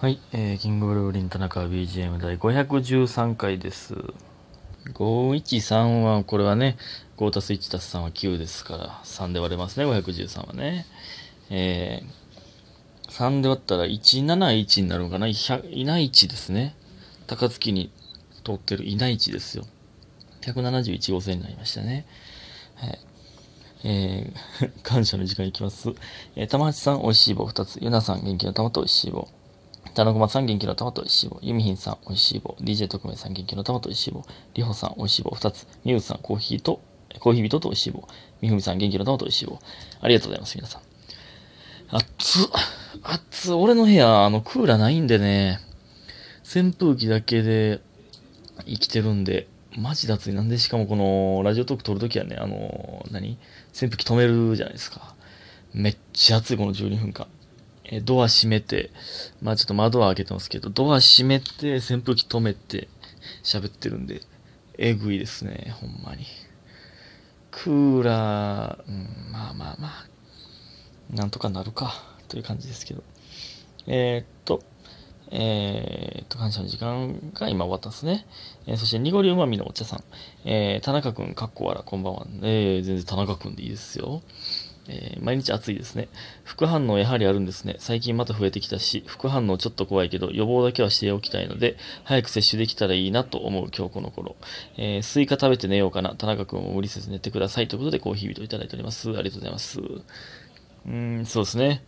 はい、えー、キングブルーリン田中 BGM 第513回です。513は、これはね、5たす1たす3は9ですから、3で割れますね、513はね。えー、3で割ったら171になるのかな、いない1ですね。高槻に通ってるいない1ですよ。171号線になりましたね。はい。えー、感謝の時間いきます。えー、玉八さん、美味しい棒2つ。ゆなさん、元気の玉と美味しい棒。田中駒さん、元気の玉と美味しい棒。ゆみひんさん、美味しい棒。DJ 特命さん、元気の玉と美味しい棒。りほさん、美味しい棒2つ。みゆさん、コーヒーと、コーヒー人と美味しい棒。みふみさん、元気の玉と美味しい棒。ありがとうございます、皆さん。あっつ、あっつ、俺の部屋、あの、クーラーないんでね、扇風機だけで生きてるんで、マジで暑い。なんでしかもこの、ラジオトーク撮るときはね、あの、何？扇風機止めるじゃないですか。めっちゃ暑い、この12分間。えドア閉めて、まあちょっと窓は開けてますけど、ドア閉めて、扇風機止めて、喋ってるんで、えぐいですね、ほんまに。クーラー、うん、まあまあまあ、なんとかなるか、という感じですけど。えーっと、えーっと、感謝の時間が今終わったんですね。えーそして、濁りうまみのお茶さん。えー田中くん、かっこわら、こんばんは。えー全然田中くんでいいですよ。えー毎日暑いですね。副反応やはりあるんですね。最近また増えてきたし、副反応ちょっと怖いけど、予防だけはしておきたいので、早く接種できたらいいなと思う今日この頃。えースイカ食べて寝ようかな。田中くんも無理せず寝てください。ということで、コーヒー人いただいております。ありがとうございます。うん、そうですね。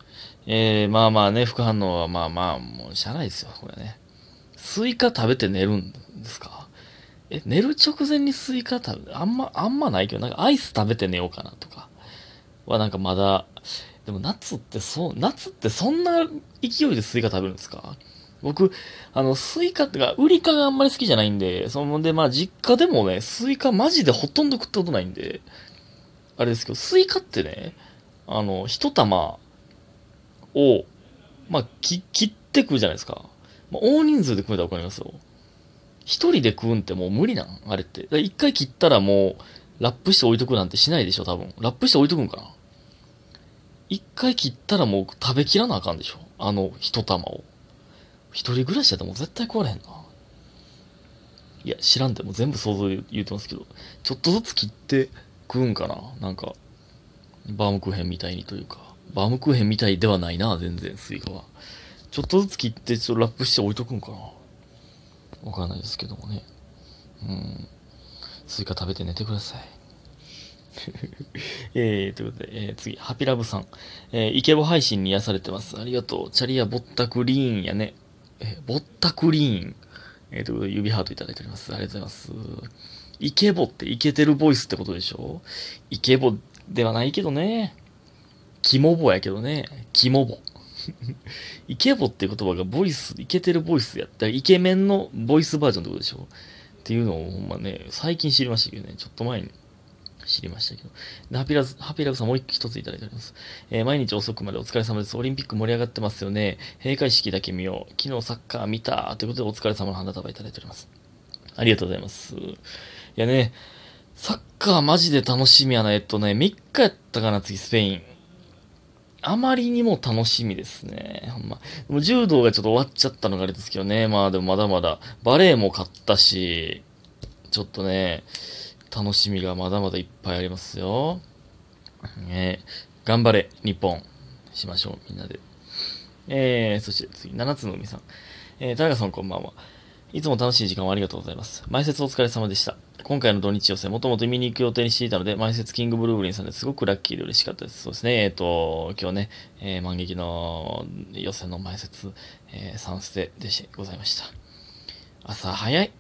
えーまあまあね、副反応はまあまあ、もうしゃあないですよ、これね。スイカ食べて寝るんですか？え、寝る直前にスイカ食べ、あんま、あんまないけど、なんかアイス食べて寝ようかなとか。はなんかまだ、でも夏ってそう、夏ってそんな勢いでスイカ食べるんですか？僕、あの、スイカってか、ウリ科があんまり好きじゃないんで、そので、まあ実家でもね、スイカマジでほとんど食ったことないんで、あれですけど、スイカってね、あの、一玉を、まあ、切って食うじゃないですか。まあ、大人数で食うたらわかりますよ。一人で食うんってもう無理なんあれって。一回切ったらもう、ラップして置いとくなんてしないでしょ、多分。ラップして置いとくんかな。一回切ったらもう食べきらなあかんでしょ？あの一玉を。一人暮らしだったらもう絶対壊れへんな。いや、知らんでも全部想像で言うてますけど、ちょっとずつ切って食うんかな？なんか、バームクーヘンみたいにというか、バームクーヘンみたいではないな、全然、スイカは。ちょっとずつ切って、ちょっとラップして置いとくんかな？わからないですけどもね。うん。スイカ食べて寝てください。えー、ということで、えー次、ハピラブさん。えーイケボ配信に癒されてます。ありがとう。チャリアボッタクリーンやね。えーボッタクリーン。えーということで、指ハートいただいております。ありがとうございます。イケボってイケてるボイスってことでしょ？イケボではないけどね。キモボやけどね。キモボ。イケボって言葉がボイス、イケてるボイスやったらイケメンのボイスバージョンってことでしょ？っていうのをほんまね、最近知りましたけどね、ちょっと前に知りましたけど。でハピラズ、ハピラブさんもう一ついただいております。えー毎日遅くまでお疲れ様です。オリンピック盛り上がってますよね。閉会式だけ見よう。昨日サッカー見た。ということでお疲れ様の花束いただいております。ありがとうございます。いやね、サッカーマジで楽しみやな。えっとね、3日やったかな、次スペイン。あまりにも楽しみですね。ほんま。でも柔道がちょっと終わっちゃったのがあれですけどね。まあでもまだまだ、バレエも勝ったし、ちょっとね、楽しみがまだまだいっぱいありますよ。ね頑張れ、日本。しましょう、みんなで。えー、そして次、七つの海さん。えー、田中さんこんばんは。いつも楽しい時間をありがとうございます。前説お疲れ様でした。今回の土日予選、もともと見に行く予定にしていたので、前説キングブルーブリンさんですごくラッキーで嬉しかったです。そうですね。えっ、と、今日ね、えー、万劇の予選の前説、えー、3ステでございました。朝早い。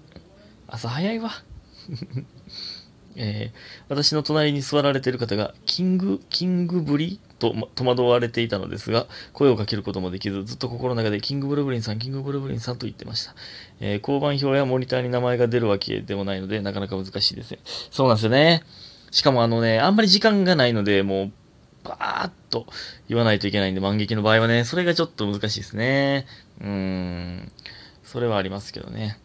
朝早いわ。えー私の隣に座られている方が、キング、キングぶりとま戸惑われていたのですが、声をかけることもできず、ずっと心の中で、キングブルブリンさん、キングブルブリンさんと言ってました。えー交番表やモニターに名前が出るわけでもないので、なかなか難しいですね。そうなんですよね。しかもあのね、あんまり時間がないので、もう、バーッと言わないといけないんで、万劇の場合はね、それがちょっと難しいですね。うーん。それはありますけどね。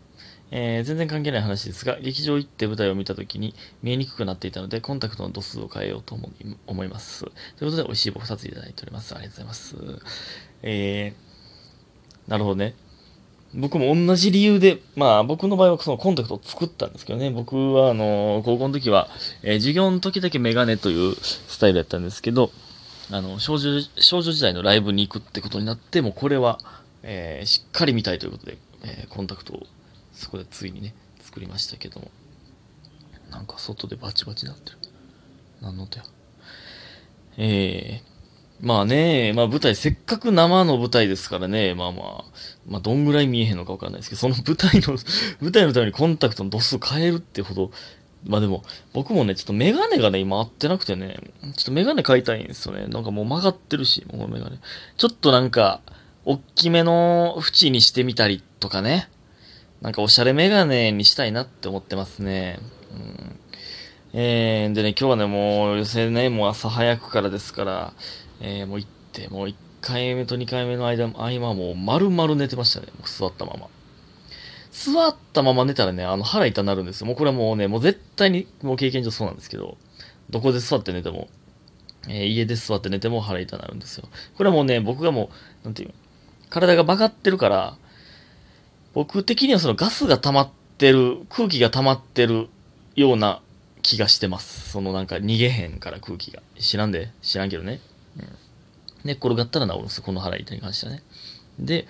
えー全然関係ない話ですが、劇場行って舞台を見たときに見えにくくなっていたので、コンタクトの度数を変えようと思思います。ということで、美味しい棒2ついただいております。ありがとうございます。えーなるほどね。僕も同じ理由で、まあ僕の場合はそのコンタクトを作ったんですけどね、僕はあの、高校の時は、えー、授業の時だけメガネというスタイルやったんですけど、あの、少女、少女時代のライブに行くってことになって、もうこれは、えー、しっかり見たいということで、えー、コンタクトをそこでついにね、作りましたけども。なんか外でバチバチになってる。何の音や。えー、まあね、まあ舞台、せっかく生の舞台ですからね、まあまあ、まあどんぐらい見えへんのかわかんないですけど、その舞台の、舞台のためにコンタクトの度数変えるってほど、まあでも、僕もね、ちょっとメガネがね、今合ってなくてね、ちょっとメガネ買いたいんですよね。なんかもう曲がってるし、もうメガネ。ちょっとなんか、おっきめの縁にしてみたりとかね。なんかおしゃれメガネにしたいなって思ってますね。うん、えー、でね、今日はね、もう予選ね、もう朝早くからですから、えー、もう行って、もう1回目と2回目の間、合間もう丸々寝てましたね。もう座ったまま。座ったまま寝たらね、あの腹痛になるんですよ。もうこれはもうね、もう絶対にもう経験上そうなんですけど、どこで座って寝ても、えー、家で座って寝ても腹痛なるんですよ。これはもうね、僕がもう、なんていう体が曲がってるから、僕的にはそのガスが溜まってる、空気が溜まってるような気がしてます。そのなんか逃げへんから空気が。知らんで知らんけどね。うん。寝っ転がったら治るんですよ。この腹痛に関してはね。で、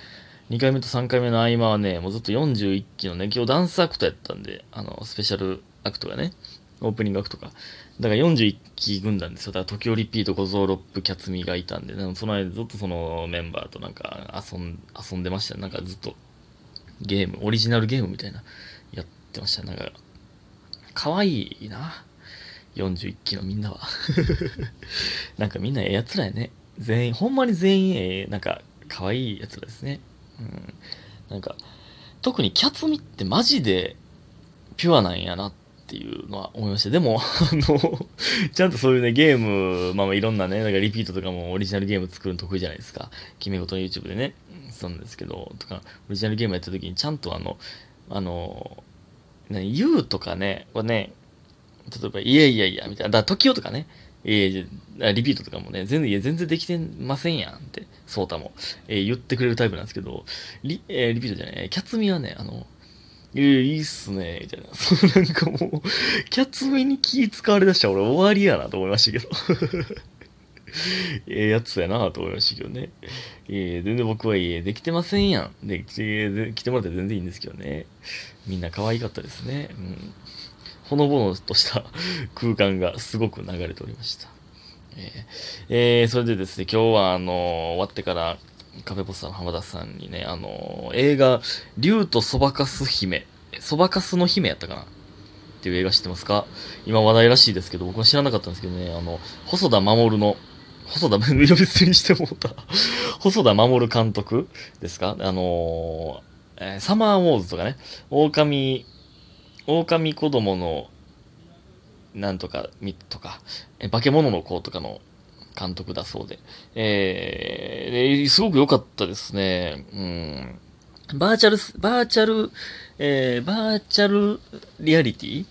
2回目と3回目の合間はね、もうずっと41期のね、今日ダンスアクトやったんで、あの、スペシャルアクトがね、オープニングアクトか。だから41期軍団ですよ。だから時折リピート、小僧ロップ、キャツミがいたんで、その間ずっとそのメンバーとなんか遊ん遊んでました。なんかずっとゲーム、オリジナルゲームみたいな、やってました。なんか、可愛いな。41期のみんなは。なんかみんなええやつらやね。全員、ほんまに全員ええ、なんか、可愛いやつらですね。うん。なんか、特にキャツミってマジでピュアなんやなっていうのは思いました。でも、あの、ちゃんとそういうね、ゲーム、まあいろんなね、なんかリピートとかもオリジナルゲーム作るの得意じゃないですか。決め事の YouTube でね、そうなんですけど、とか、オリジナルゲームやった時にちゃんとあの、あの、何、言うとかね、はね、例えば、いやいやいや、みたいな、だ時をとかね、えー、リピートとかもね、全然、いや、全然できてませんやんって、ソータも、えー、言ってくれるタイプなんですけど、リ、えー、リピートじゃない、キャツミはね、あの、いいいっすね、みたいな。そうなんかもう、キャツミに気使われだしたら俺終わりやなと思いましたけど。ええやつやなと思いましたけどね。えー、全然僕は、ええ、できてませんやん。で、来てもらって全然いいんですけどね。みんな可愛かったですね。うん。ほのぼのとした 空間がすごく流れておりました。えー、えー、それでですね、今日はあの終わってからカフェポスターの浜田さんにね、あの映画、竜とそばかす姫、そばかすの姫やったかなっていう映画知ってますか？今話題らしいですけど、僕は知らなかったんですけどね、あの、細田守の、細田、呼び捨てにしてもうた。細田守監督ですか？あのえー、サマーウォーズとかね、狼、狼子供の、なんとか、み、とか、え、化け物の子とかの監督だそうで。えー、すごく良かったですね。うん。バーチャル、バーチャル、えー、バーチャルリアリティ？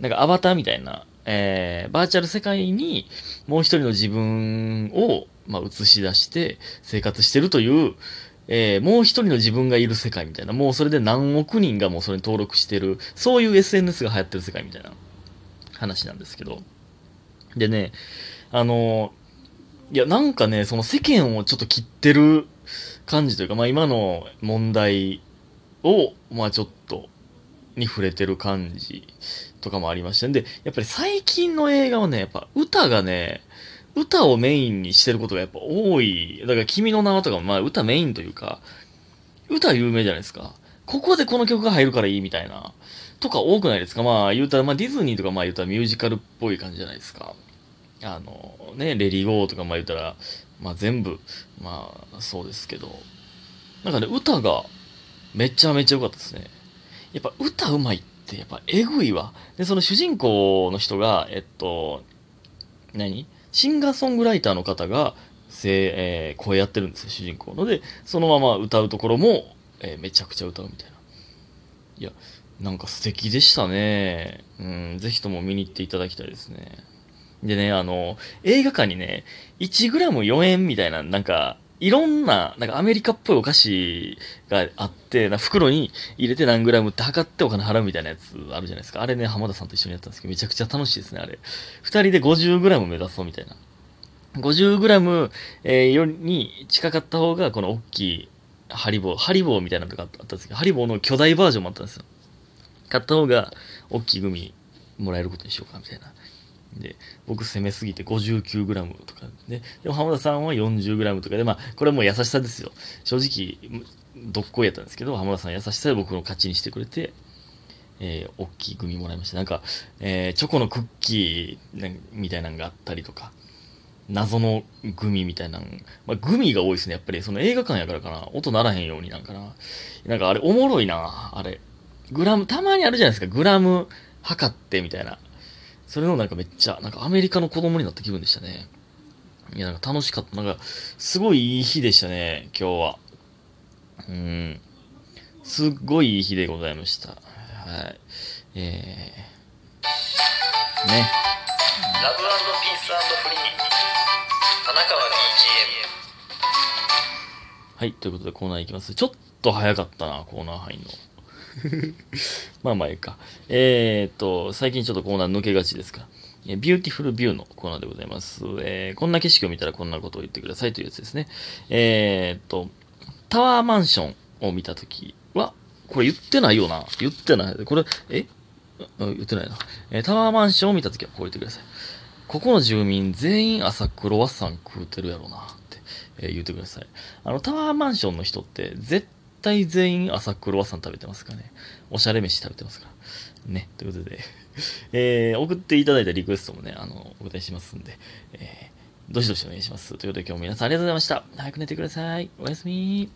なんかアバターみたいな、えー、バーチャル世界にもう一人の自分を、まあ、映し出して生活してるという、えー、もう一人の自分がいる世界みたいな、もうそれで何億人がもうそれに登録してる、そういう SNS が流行ってる世界みたいな話なんですけど。でね、あの、いや、なんかね、その世間をちょっと切ってる感じというか、まあ今の問題を、まあちょっと、に触れてる感じとかもありましたんで、やっぱり最近の映画はね、やっぱ歌がね、歌をメインにしてることがやっぱ多い。だから君の名はとかもまあ歌メインというか、歌有名じゃないですか。ここでこの曲が入るからいいみたいな。とか多くないですかまあ言うたら、まあディズニーとかまあ言うたらミュージカルっぽい感じじゃないですか。あの、ね、レディーゴーとかまあ言うたら、まあ全部、まあそうですけど、なんかね、歌がめちゃめちゃ良かったですね。やっぱ歌うまいってやっぱえぐいわ。で、その主人公の人が、えっと、何？シンガーソングライターの方が、せえー、声やってるんですよ、主人公の。で、そのまま歌うところも、えー、めちゃくちゃ歌うみたいな。いや、なんか素敵でしたね。うん、ぜひとも見に行っていただきたいですね。でね、あの、映画館にね、1グラム4円みたいな、なんか、いろんな、なんかアメリカっぽいお菓子があって、な袋に入れて何グラムって測ってお金払うみたいなやつあるじゃないですか。あれね、浜田さんと一緒にやったんですけど、めちゃくちゃ楽しいですね、あれ。二人で50グラム目指そうみたいな。50グラム、えーよに近かった方が、この大きいハリボー、ハリボーみたいなのとかあったんですけど、ハリボーの巨大バージョンもあったんですよ。買った方が、大きいグミもらえることにしようか、みたいな。で、僕攻めすぎて 59g とかで、でも浜田さんは 40g とかで、まあ、これもう優しさですよ。正直、どっこいやったんですけど、浜田さん優しさで僕の勝ちにしてくれて、えー、大きいグミもらいました。なんか、えー、チョコのクッキーみたいなのがあったりとか、謎のグミみたいなの、まあ、グミが多いですね。やっぱり、その映画館やからかな。音ならへんようになんかな。なんかあれ、おもろいな、あれ。グラム、たまにあるじゃないですか。グラム測ってみたいな。それのなんかめっちゃ、なんかアメリカの子供になった気分でしたね。いや、なんか楽しかった。なんか、すごいいい日でしたね、今日は。うん。すっごいいい日でございました。はい。えー、ね。ラブピースフリー田中は BGM はい、ということでコーナーいきます。ちょっと早かったな、コーナー入んの。まあまあいいか。えー、っと、最近ちょっとコーナー抜けがちですから。えビューティフルビューのコーナーでございます。えーこんな景色を見たらこんなことを言ってくださいというやつですね。えー、っと、タワーマンションを見たときは、これ言ってないよな。言ってない。これ、え？言ってないな。えータワーマンションを見たときはこう言ってください。ここの住民全員朝クロワッサン食うてるやろなって、えー言ってください。あの、タワーマンションの人って絶対全員朝クロワッサン食べてますからね。おしゃれ飯食べてますから。ね。ということで、えー送っていただいたリクエストもね、あの、お答えしますんで、えーどしどしお願いします。ということで今日も皆さんありがとうございました。早く寝てください。おやすみ